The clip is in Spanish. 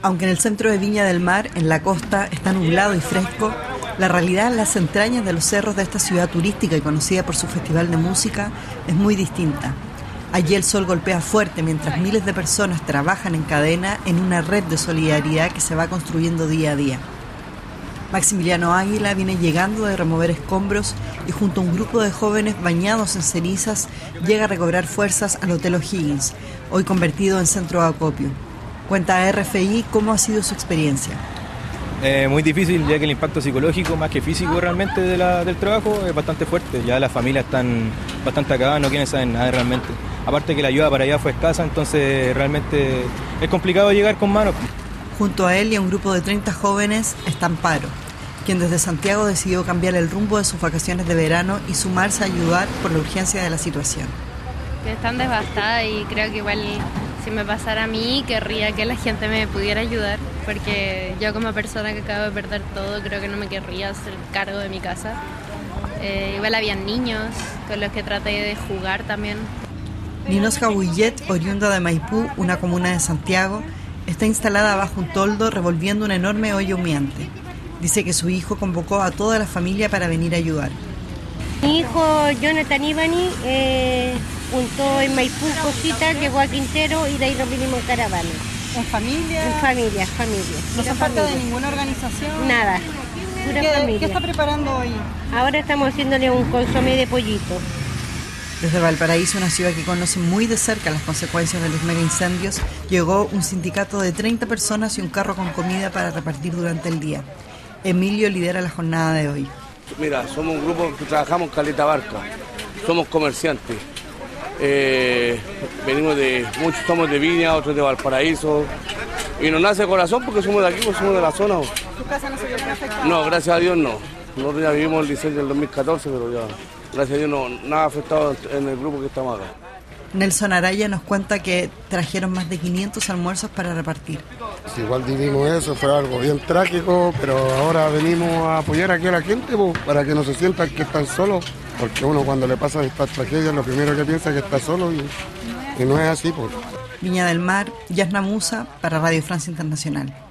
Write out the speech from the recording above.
Aunque en el centro de Viña del Mar, en la costa, está nublado y fresco, la realidad en las entrañas de los cerros de esta ciudad turística y conocida por su festival de música es muy distinta. Allí el sol golpea fuerte mientras miles de personas trabajan en cadena en una red de solidaridad que se va construyendo día a día. Maximiliano Águila viene llegando de remover escombros y junto a un grupo de jóvenes bañados en cenizas llega a recobrar fuerzas al Hotel O'Higgins, hoy convertido en centro de acopio. Cuenta a RFI cómo ha sido su experiencia. Eh, muy difícil, ya que el impacto psicológico, más que físico realmente de la, del trabajo, es bastante fuerte. Ya las familias están bastante acabadas, no quieren saber nada realmente. Aparte que la ayuda para allá fue escasa, entonces realmente es complicado llegar con manos. Junto a él y a un grupo de 30 jóvenes está Amparo, quien desde Santiago decidió cambiar el rumbo de sus vacaciones de verano y sumarse a ayudar por la urgencia de la situación. Están devastadas y creo que igual si me pasara a mí, querría que la gente me pudiera ayudar, porque yo como persona que acabo de perder todo, creo que no me querría hacer cargo de mi casa. Eh, igual habían niños con los que traté de jugar también. Ninos Jabullet, oriunda de Maipú, una comuna de Santiago, está instalada bajo un toldo revolviendo un enorme hoyo humeante. Dice que su hijo convocó a toda la familia para venir a ayudar. Mi hijo Jonathan Ivani eh, juntó en Maipú cositas, llegó a Quintero y de ahí nos vinimos en caravana. ¿En familia? En familia, familia. ¿No se falta de ninguna organización? Nada, pura ¿Qué, familia. ¿Qué está preparando hoy? Ahora estamos haciéndole un consomé de pollito. Desde Valparaíso, una ciudad que conoce muy de cerca las consecuencias de los mega incendios, llegó un sindicato de 30 personas y un carro con comida para repartir durante el día. Emilio lidera la jornada de hoy. Mira, somos un grupo que trabajamos en Caleta Barca, somos comerciantes. Eh, venimos de, muchos somos de Viña, otros de Valparaíso. Y nos nace el corazón porque somos de aquí, porque somos de la zona. ¿Tu casa no se vio afectada? No, gracias a Dios no. Nosotros ya vivimos el diseño del 2014, pero ya, gracias a Dios no, nada afectado en el grupo que estamos acá. Nelson Araya nos cuenta que trajeron más de 500 almuerzos para repartir. Igual vivimos eso, fue algo bien trágico, pero ahora venimos a apoyar aquí a la gente po, para que no se sientan que están solos, porque uno cuando le pasa estas tragedias lo primero que piensa es que está solo y, y no es así. Viña del Mar, Yasna Musa para Radio Francia Internacional.